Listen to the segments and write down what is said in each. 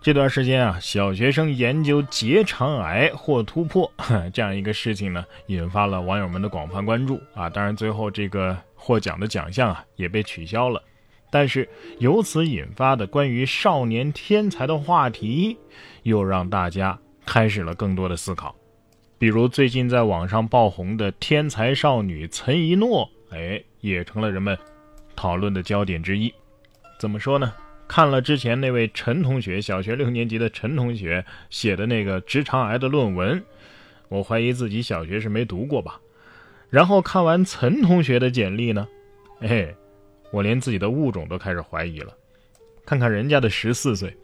这段时间啊，小学生研究结肠癌或突破 这样一个事情呢，引发了网友们的广泛关注啊。当然，最后这个获奖的奖项啊也被取消了。但是由此引发的关于少年天才的话题，又让大家开始了更多的思考。比如最近在网上爆红的天才少女岑一诺，哎，也成了人们讨论的焦点之一。怎么说呢？看了之前那位陈同学，小学六年级的陈同学写的那个直肠癌的论文，我怀疑自己小学是没读过吧。然后看完岑同学的简历呢，哎，我连自己的物种都开始怀疑了。看看人家的十四岁，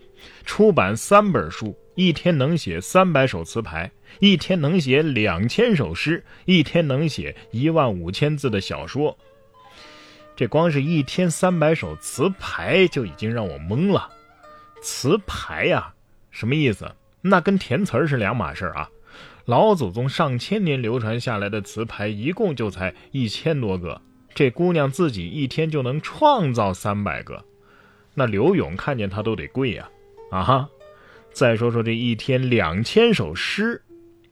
出版三本书，一天能写三百首词牌，一天能写两千首诗，一天能写一万五千字的小说。这光是一天三百首词牌就已经让我懵了。词牌呀，什么意思？那跟填词儿是两码事儿啊。老祖宗上千年流传下来的词牌，一共就才一千多个。这姑娘自己一天就能创造三百个，那刘勇看见她都得跪呀！啊哈！再说说这一天两千首诗，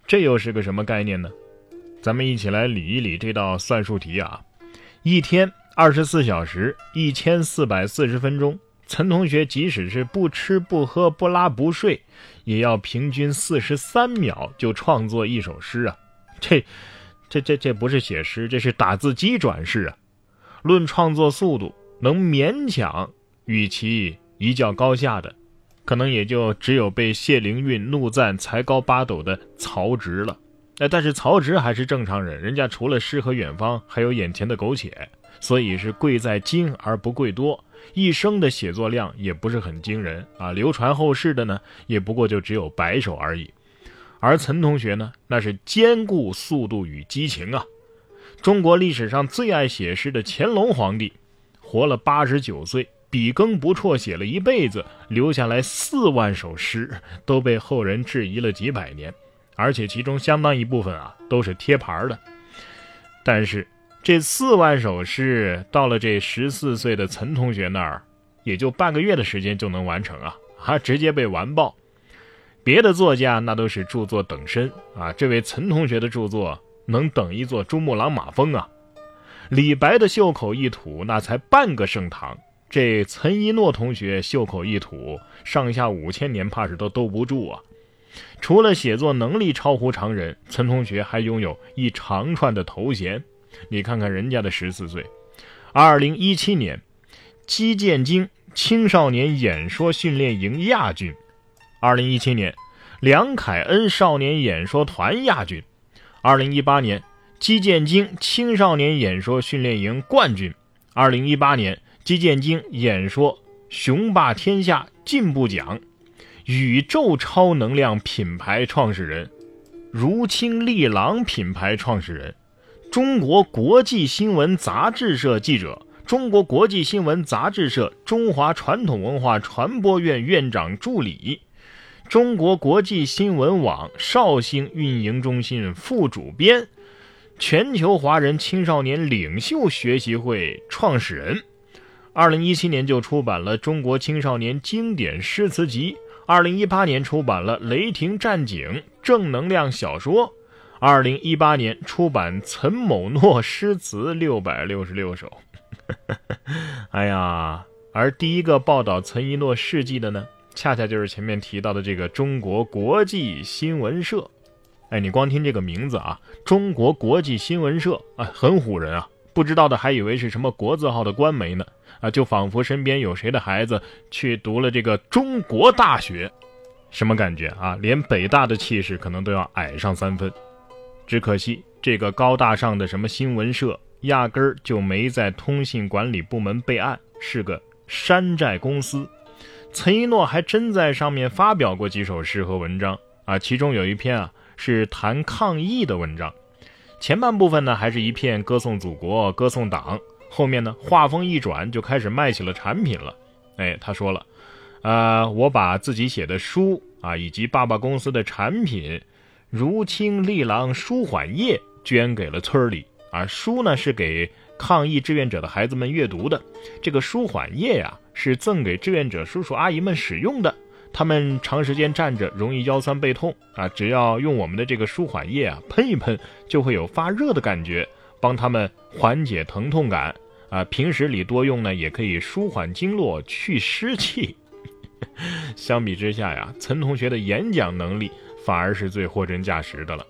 这又是个什么概念呢？咱们一起来理一理这道算术题啊！一天。二十四小时一千四百四十分钟，岑同学即使是不吃不喝不拉不睡，也要平均四十三秒就创作一首诗啊！这、这、这、这不是写诗，这是打字机转世啊！论创作速度，能勉强与其一较高下的，可能也就只有被谢灵运怒赞才高八斗的曹植了。哎，但是曹植还是正常人，人家除了诗和远方，还有眼前的苟且。所以是贵在精而不贵多，一生的写作量也不是很惊人啊，流传后世的呢也不过就只有百首而已。而岑同学呢，那是兼顾速度与激情啊。中国历史上最爱写诗的乾隆皇帝，活了八十九岁，笔耕不辍，写了一辈子，留下来四万首诗，都被后人质疑了几百年，而且其中相当一部分啊都是贴牌的。但是。这四万首诗到了这十四岁的岑同学那儿，也就半个月的时间就能完成啊！还直接被完爆。别的作家那都是著作等身啊，这位岑同学的著作能等一座珠穆朗玛峰啊！李白的袖口一吐，那才半个盛唐。这岑一诺同学袖口一吐，上下五千年怕是都兜不住啊！除了写作能力超乎常人，岑同学还拥有一长串的头衔。你看看人家的十四岁，二零一七年，基建京青少年演说训练营亚军；二零一七年，梁凯恩少年演说团亚军；二零一八年，基建京青少年演说训练营冠军；二零一八年，基建京演说雄霸天下进步奖；宇宙超能量品牌创始人，如清利郎品牌创始人。中国国际新闻杂志社记者，中国国际新闻杂志社中华传统文化传播院院长助理，中国国际新闻网绍兴运营中心副主编，全球华人青少年领袖学习会创始人。二零一七年就出版了《中国青少年经典诗词集》，二零一八年出版了《雷霆战警》正能量小说。二零一八年出版岑某诺诗词六百六十六首，哎呀，而第一个报道岑一诺事迹的呢，恰恰就是前面提到的这个中国国际新闻社。哎，你光听这个名字啊，中国国际新闻社啊，很唬人啊！不知道的还以为是什么国字号的官媒呢，啊，就仿佛身边有谁的孩子去读了这个中国大学，什么感觉啊？连北大的气势可能都要矮上三分。只可惜，这个高大上的什么新闻社，压根儿就没在通信管理部门备案，是个山寨公司。岑一诺还真在上面发表过几首诗和文章啊，其中有一篇啊是谈抗疫的文章，前半部分呢还是一片歌颂祖国、歌颂党，后面呢话锋一转就开始卖起了产品了。哎，他说了，呃，我把自己写的书啊，以及爸爸公司的产品。如清利郎舒缓液捐给了村里，而书呢是给抗疫志愿者的孩子们阅读的。这个舒缓液呀，是赠给志愿者叔叔阿姨们使用的。他们长时间站着容易腰酸背痛啊，只要用我们的这个舒缓液啊喷一喷，就会有发热的感觉，帮他们缓解疼痛感啊。平时里多用呢，也可以舒缓经络、去湿气。相比之下呀，岑同学的演讲能力反而是最货真价实的了。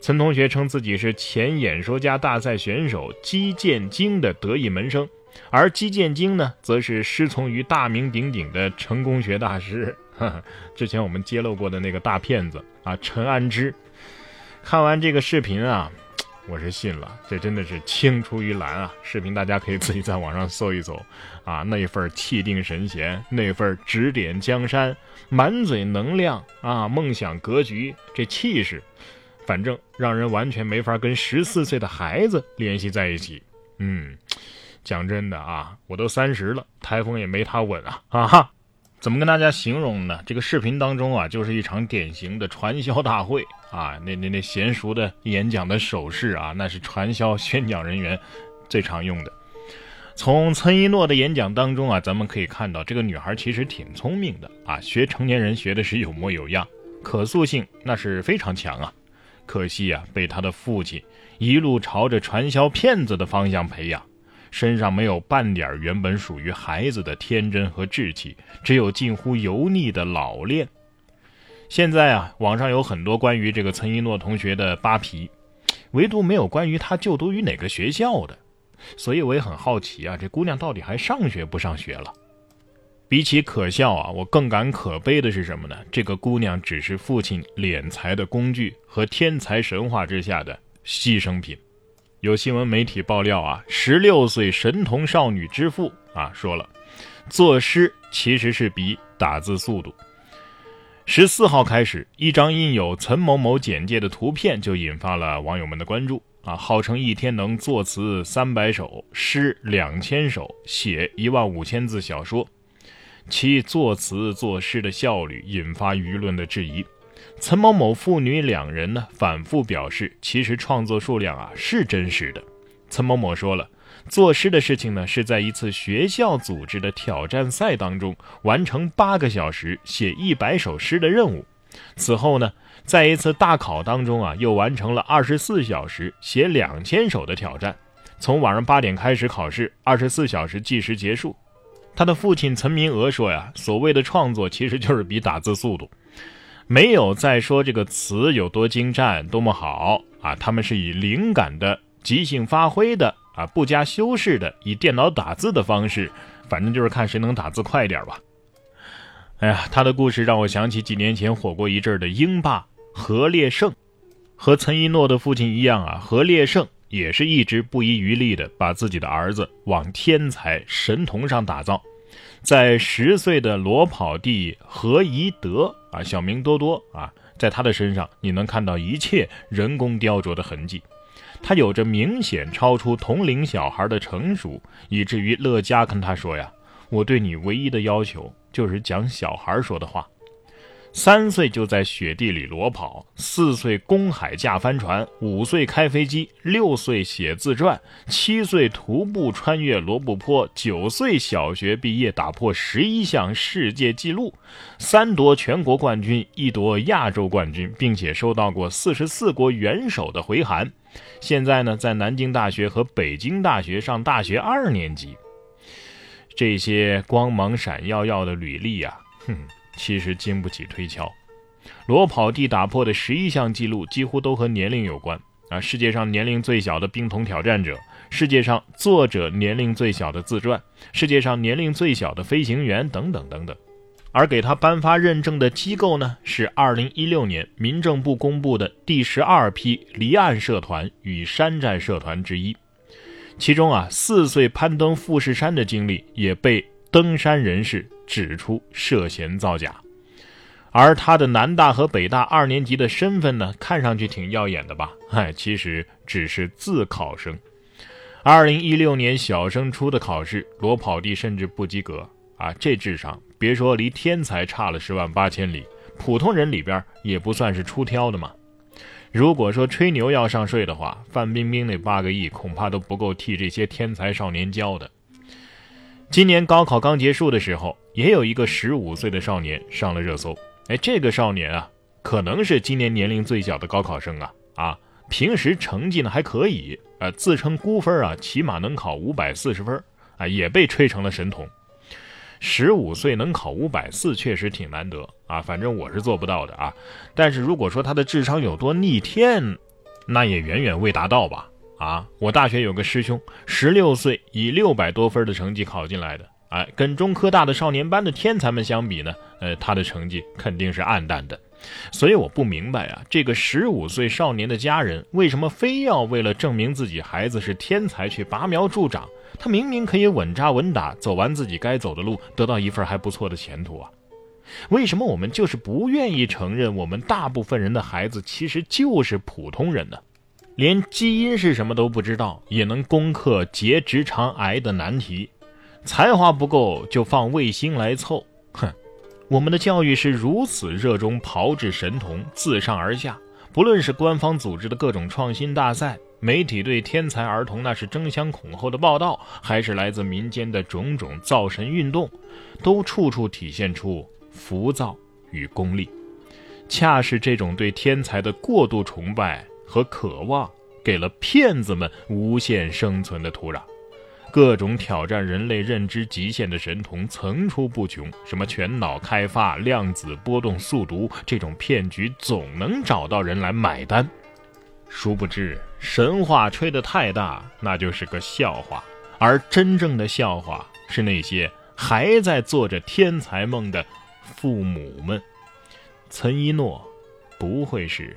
岑同学称自己是前演说家大赛选手姬建京的得意门生。而姬建京呢，则是师从于大名鼎鼎的成功学大师。之前我们揭露过的那个大骗子啊，陈安之。看完这个视频啊，我是信了，这真的是青出于蓝啊！视频大家可以自己在网上搜一搜啊，那份气定神闲，那份指点江山，满嘴能量啊，梦想格局，这气势，反正让人完全没法跟十四岁的孩子联系在一起。嗯。讲真的啊，我都三十了，台风也没他稳啊！啊哈，怎么跟大家形容呢？这个视频当中啊，就是一场典型的传销大会啊！那那那娴熟的演讲的手势啊，那是传销宣讲人员最常用的。从岑一诺的演讲当中啊，咱们可以看到这个女孩其实挺聪明的啊，学成年人学的是有模有样，可塑性那是非常强啊。可惜啊，被她的父亲一路朝着传销骗子的方向培养。身上没有半点原本属于孩子的天真和稚气，只有近乎油腻的老练。现在啊，网上有很多关于这个岑一诺同学的扒皮，唯独没有关于他就读于哪个学校的。所以我也很好奇啊，这姑娘到底还上学不上学了？比起可笑啊，我更感可悲的是什么呢？这个姑娘只是父亲敛财的工具和天才神话之下的牺牲品。有新闻媒体爆料啊，十六岁神童少女之父啊说了，作诗其实是比打字速度。十四号开始，一张印有岑某某简介的图片就引发了网友们的关注啊，号称一天能作词三百首，诗两千首，写一万五千字小说，其作词作诗的效率引发舆论的质疑。岑某某父女两人呢，反复表示，其实创作数量啊是真实的。岑某某说了，作诗的事情呢，是在一次学校组织的挑战赛当中完成八个小时写一百首诗的任务。此后呢，在一次大考当中啊，又完成了二十四小时写两千首的挑战。从晚上八点开始考试，二十四小时计时结束。他的父亲岑明娥说呀，所谓的创作其实就是比打字速度。没有再说这个词有多精湛、多么好啊！他们是以灵感的即兴发挥的啊，不加修饰的，以电脑打字的方式，反正就是看谁能打字快点吧。哎呀，他的故事让我想起几年前火过一阵的英霸何烈胜，和岑一诺的父亲一样啊，何烈胜也是一直不遗余力的把自己的儿子往天才神童上打造。在十岁的裸跑弟何宜德啊，小名多多啊，在他的身上你能看到一切人工雕琢的痕迹。他有着明显超出同龄小孩的成熟，以至于乐嘉跟他说呀：“我对你唯一的要求就是讲小孩说的话。”三岁就在雪地里裸跑，四岁公海驾帆船，五岁开飞机，六岁写自传，七岁徒步穿越罗布泊，九岁小学毕业打破十一项世界纪录，三夺全国冠军，一夺亚洲冠军，并且收到过四十四国元首的回函。现在呢，在南京大学和北京大学上大学二年级。这些光芒闪耀耀的履历呀，哼。其实经不起推敲，裸跑地打破的十一项纪录几乎都和年龄有关啊！世界上年龄最小的冰桶挑战者，世界上作者年龄最小的自传，世界上年龄最小的飞行员等等等等。而给他颁发认证的机构呢，是二零一六年民政部公布的第十二批离岸社团与山寨社团之一。其中啊，四岁攀登富士山的经历也被登山人士。指出涉嫌造假，而他的南大和北大二年级的身份呢，看上去挺耀眼的吧？嗨，其实只是自考生。二零一六年小升初的考试，裸跑地甚至不及格啊！这智商，别说离天才差了十万八千里，普通人里边也不算是出挑的嘛。如果说吹牛要上税的话，范冰冰那八个亿恐怕都不够替这些天才少年交的。今年高考刚结束的时候，也有一个十五岁的少年上了热搜。哎，这个少年啊，可能是今年年龄最小的高考生啊啊！平时成绩呢还可以，呃，自称估分啊，起码能考五百四十分啊，也被吹成了神童。十五岁能考五百四，确实挺难得啊，反正我是做不到的啊。但是如果说他的智商有多逆天，那也远远未达到吧。啊，我大学有个师兄，十六岁以六百多分的成绩考进来的，哎，跟中科大的少年班的天才们相比呢，呃，他的成绩肯定是暗淡的。所以我不明白啊，这个十五岁少年的家人为什么非要为了证明自己孩子是天才去拔苗助长？他明明可以稳扎稳打，走完自己该走的路，得到一份还不错的前途啊。为什么我们就是不愿意承认，我们大部分人的孩子其实就是普通人呢？连基因是什么都不知道，也能攻克结直肠癌的难题，才华不够就放卫星来凑，哼！我们的教育是如此热衷炮制神童，自上而下，不论是官方组织的各种创新大赛，媒体对天才儿童那是争相恐后的报道，还是来自民间的种种造神运动，都处处体现出浮躁与功利。恰是这种对天才的过度崇拜。和渴望给了骗子们无限生存的土壤，各种挑战人类认知极限的神童层出不穷，什么全脑开发、量子波动速读，这种骗局总能找到人来买单。殊不知，神话吹得太大，那就是个笑话；而真正的笑话是那些还在做着天才梦的父母们。岑一诺不会是。